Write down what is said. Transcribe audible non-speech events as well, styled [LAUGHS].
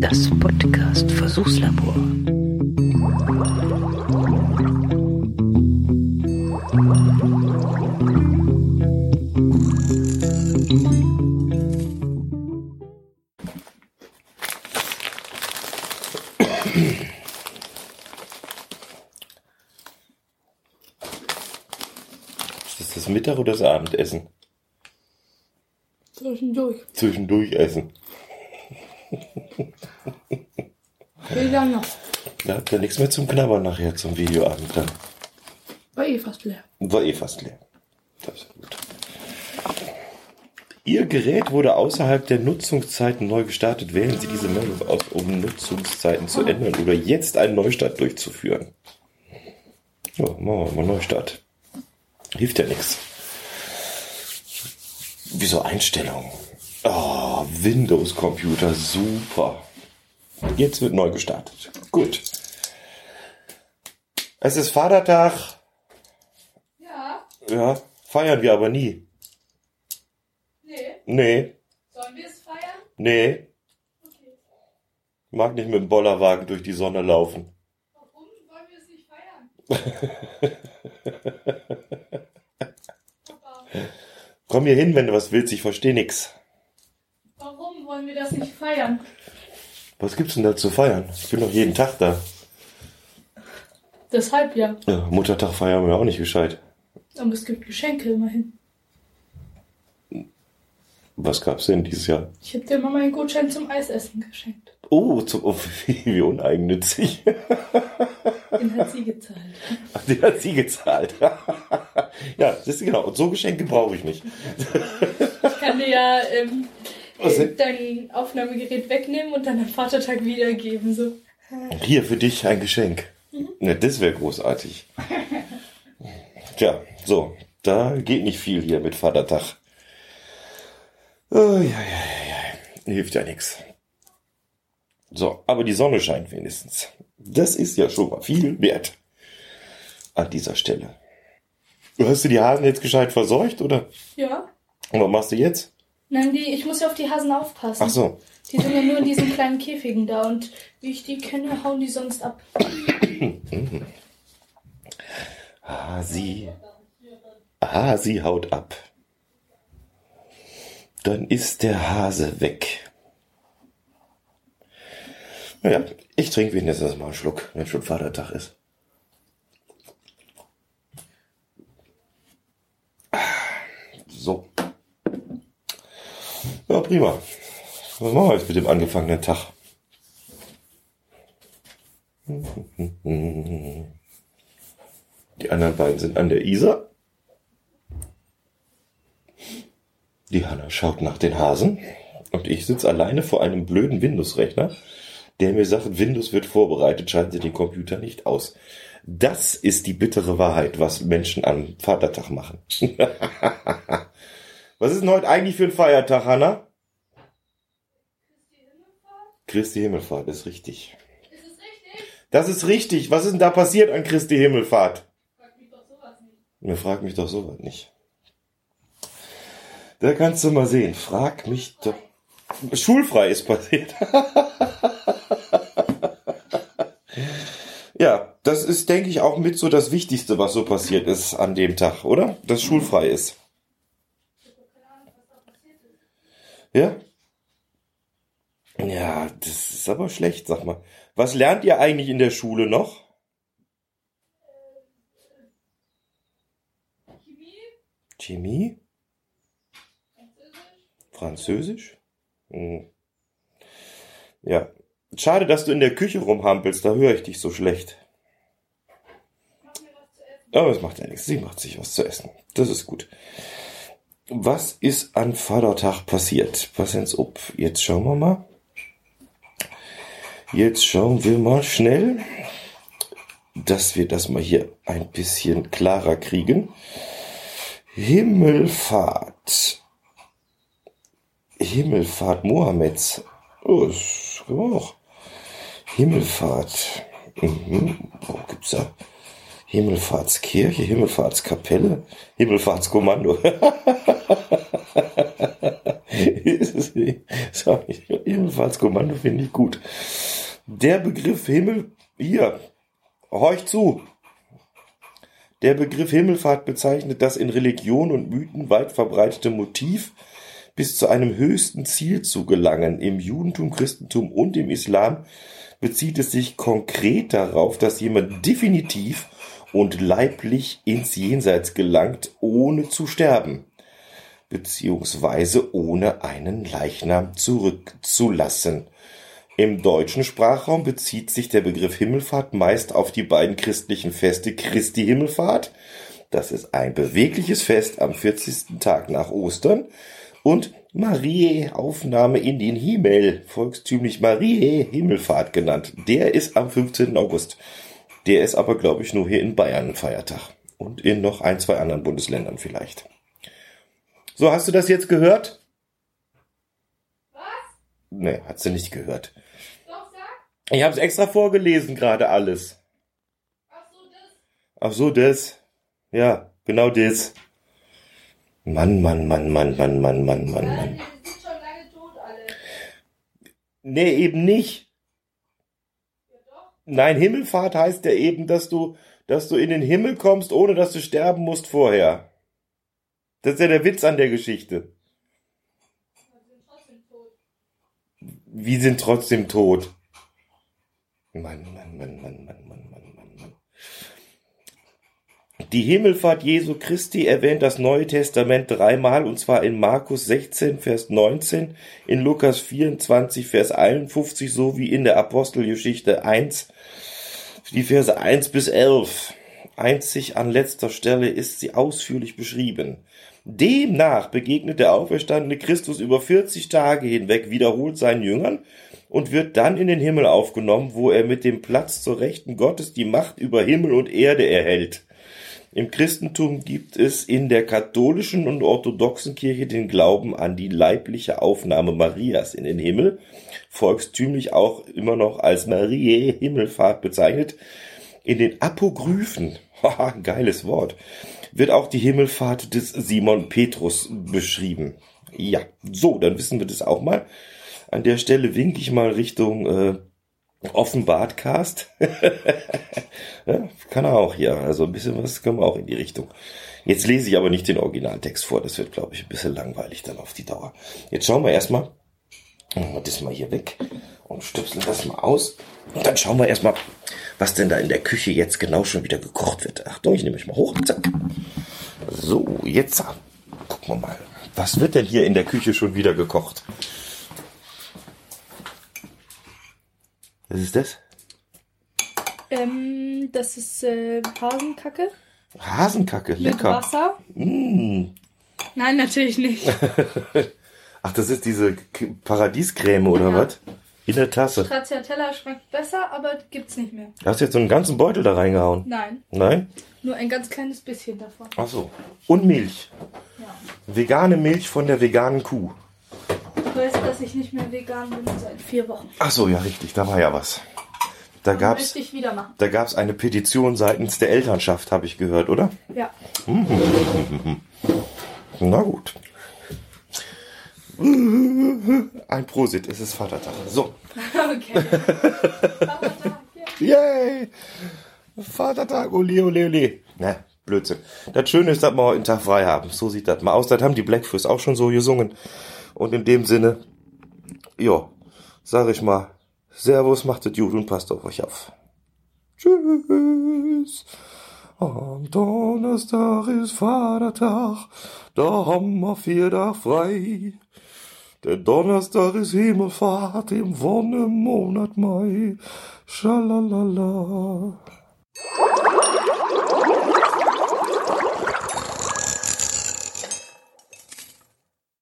Das Podcast Versuchslabor. Ist das Mittag- oder das Abendessen? Zwischendurch. Zwischendurch essen. Wie lange? Da habt ihr nichts mehr zum Knabbern nachher zum Videoabend dann. War eh fast leer. War eh fast leer. Das ist gut. Ihr Gerät wurde außerhalb der Nutzungszeiten neu gestartet. Wählen Sie diese Meldung aus, um Nutzungszeiten zu ändern oder jetzt einen Neustart durchzuführen. Ja, machen wir mal Neustart. Hilft ja nichts. Wieso Einstellungen? Oh, Windows-Computer, super. Jetzt wird neu gestartet. Gut. Es ist Vatertag. Ja, Ja, feiern wir aber nie. nee. Nee, Sollen wir es feiern? nee. Okay. Mag nicht mit dem Bollerwagen durch die Sonne laufen. Warum wollen wir es nicht feiern? [LAUGHS] Papa, Komm hier hin, wenn du was willst, ich verstehe nix. warum wollen wir das nicht feiern? Was gibt's denn da zu feiern? Ich bin doch jeden Tag da. Deshalb ja. Ja, Muttertag feiern wir auch nicht gescheit. Aber es gibt Geschenke immerhin. Was gab's denn dieses Jahr? Ich habe dir mal meinen Gutschein zum Eisessen geschenkt. Oh, zum, oh [LAUGHS] wie uneigennützig. Den hat sie gezahlt. Ach, Den hat sie gezahlt. [LAUGHS] ja, das ist genau. Und so Geschenke brauche ich nicht. Ich kann dir ja ähm, äh, dein Aufnahmegerät wegnehmen und dann am Vatertag wiedergeben. So. Hier für dich ein Geschenk. Ja, das wäre großartig. Tja, so, da geht nicht viel hier mit Vatertag. Oh, ja, ja, ja, ja. Hilft ja nichts. So, aber die Sonne scheint wenigstens. Das ist ja schon mal viel wert. An dieser Stelle. Hast du die Hasen jetzt gescheit verseucht, oder? Ja. Und was machst du jetzt? Nein, die, ich muss ja auf die Hasen aufpassen. Ach so. Die sind ja nur in diesen kleinen Käfigen da und wie ich die kenne, hauen die sonst ab. Ah, sie. Ah, sie haut ab. Dann ist der Hase weg. Naja, ich trinke wenigstens mal einen Schluck, wenn schon Vatertag ist. Ah, So. Ja, prima. Was machen wir jetzt mit dem angefangenen Tag? Die anderen beiden sind an der Isar. Die Hanna schaut nach den Hasen und ich sitze alleine vor einem blöden Windows-Rechner, der mir sagt, Windows wird vorbereitet, schalten Sie den Computer nicht aus. Das ist die bittere Wahrheit, was Menschen am Vatertag machen. [LAUGHS] was ist denn heute eigentlich für ein Feiertag, Hanna? Christi Himmelfahrt ist richtig. Ist es richtig? Das ist richtig. Was ist denn da passiert an Christi Himmelfahrt? Frag mich doch sowas nicht. Frag mich doch sowas nicht. Da kannst du mal sehen. Frag mich doch. Schulfrei ist passiert. [LAUGHS] ja, das ist, denke ich, auch mit so das Wichtigste, was so passiert ist an dem Tag, oder? Dass schulfrei ist. Ja? Das ist aber schlecht, sag mal. Was lernt ihr eigentlich in der Schule noch? Chemie? Chemie? Französisch? Hm. Ja. Schade, dass du in der Küche rumhampelst, da höre ich dich so schlecht. Was. Aber es macht ja nichts, sie macht sich was zu essen. Das ist gut. Was ist an Vatertag passiert? Pass ins Up. Jetzt schauen wir mal. Jetzt schauen wir mal schnell, dass wir das mal hier ein bisschen klarer kriegen. Himmelfahrt. Himmelfahrt Mohammeds. Oh, das können wir auch. Himmelfahrt. Mhm. Wo gibt's da? Himmelfahrtskirche, Himmelfahrtskapelle, Himmelfahrtskommando. [LAUGHS] Himmelfahrtskommando finde ich gut. Der Begriff Himmel, hier, horch zu. Der Begriff Himmelfahrt bezeichnet das in Religion und Mythen weit verbreitete Motiv, bis zu einem höchsten Ziel zu gelangen. Im Judentum, Christentum und im Islam bezieht es sich konkret darauf, dass jemand definitiv und leiblich ins Jenseits gelangt, ohne zu sterben, beziehungsweise ohne einen Leichnam zurückzulassen. Im deutschen Sprachraum bezieht sich der Begriff Himmelfahrt meist auf die beiden christlichen Feste Christi Himmelfahrt, das ist ein bewegliches Fest am 40. Tag nach Ostern, und Marie Aufnahme in den Himmel, volkstümlich Marie Himmelfahrt genannt. Der ist am 15. August. Der ist aber, glaube ich, nur hier in Bayern ein Feiertag. Und in noch ein, zwei anderen Bundesländern vielleicht. So, hast du das jetzt gehört? Was? Nee, hat sie nicht gehört. Ich habe es extra vorgelesen gerade alles. Ach so, das. Ach so, das. Ja, genau das. Mann, Mann, Mann, Mann, Mann, Mann, Mann, Mann, Mann. die sind schon lange tot, alle. Nee, eben nicht. Ja, doch. Nein, Himmelfahrt heißt ja eben, dass du, dass du in den Himmel kommst, ohne dass du sterben musst vorher. Das ist ja der Witz an der Geschichte. Die sind trotzdem tot. Wir sind trotzdem tot. Mann, Mann, Mann, Mann, Mann, Mann, Mann, Mann, Mann. Die Himmelfahrt Jesu Christi erwähnt das Neue Testament dreimal, und zwar in Markus 16, Vers 19, in Lukas 24, Vers 51, sowie in der Apostelgeschichte 1, die Verse 1 bis 11. Einzig an letzter Stelle ist sie ausführlich beschrieben. Demnach begegnet der auferstandene Christus über 40 Tage hinweg wiederholt seinen Jüngern und wird dann in den Himmel aufgenommen, wo er mit dem Platz zur Rechten Gottes die Macht über Himmel und Erde erhält. Im Christentum gibt es in der katholischen und orthodoxen Kirche den Glauben an die leibliche Aufnahme Marias in den Himmel, volkstümlich auch immer noch als Mariä Himmelfahrt bezeichnet. In den Apokryphen, [LAUGHS] haha, geiles Wort, wird auch die Himmelfahrt des Simon Petrus beschrieben. Ja, so, dann wissen wir das auch mal. An der Stelle winke ich mal Richtung äh, Offenbartcast. [LAUGHS] ja, kann er auch hier. Also ein bisschen was können wir auch in die Richtung. Jetzt lese ich aber nicht den Originaltext vor. Das wird, glaube ich, ein bisschen langweilig dann auf die Dauer. Jetzt schauen wir erstmal. Machen wir das mal hier weg und stöpseln das mal aus. Und dann schauen wir erstmal, was denn da in der Küche jetzt genau schon wieder gekocht wird. Achtung, ich nehme mich mal hoch. Zack. So, jetzt gucken wir mal. Was wird denn hier in der Küche schon wieder gekocht? Was ist das? Ähm, das ist äh, Hasenkacke. Hasenkacke, Mit lecker. Wasser. Mm. Nein, natürlich nicht. [LAUGHS] Ach, das ist diese Paradiescreme oder Ja. was? In der Tasse. Stracciatella schmeckt besser, aber gibt's nicht mehr. Du hast jetzt so einen ganzen Beutel da reingehauen. Nein, Nein? nur ein ganz kleines bisschen davon. Ach so. Und Milch. Ja. Vegane Milch von der veganen Kuh. Du weißt, dass ich nicht mehr vegan bin seit vier Wochen. Ach so, ja, richtig. Da war ja was. Da wieder machen. da gab's eine Petition seitens der Elternschaft, habe ich gehört, oder? Ja. Na gut. [LAUGHS] Ein Prosit, es ist Vatertag. So. [LAUGHS] Okay. [LAUGHS] Yay! Vatertag, ole, ole, ole. Na, Blödsinn. Das Schöne ist, dass wir heute einen Tag frei haben. So sieht das mal aus. Das haben die Blackfoot auch schon so gesungen. Und in dem Sinne, ja, sag ich mal, Servus, macht es gut und passt auf euch auf. Tschüss. Am Donnerstag ist Vatertag, da haben wir vier Tage frei. Der Donnerstag ist Himmelfahrt im Wonnemonat Mai. Schalalala.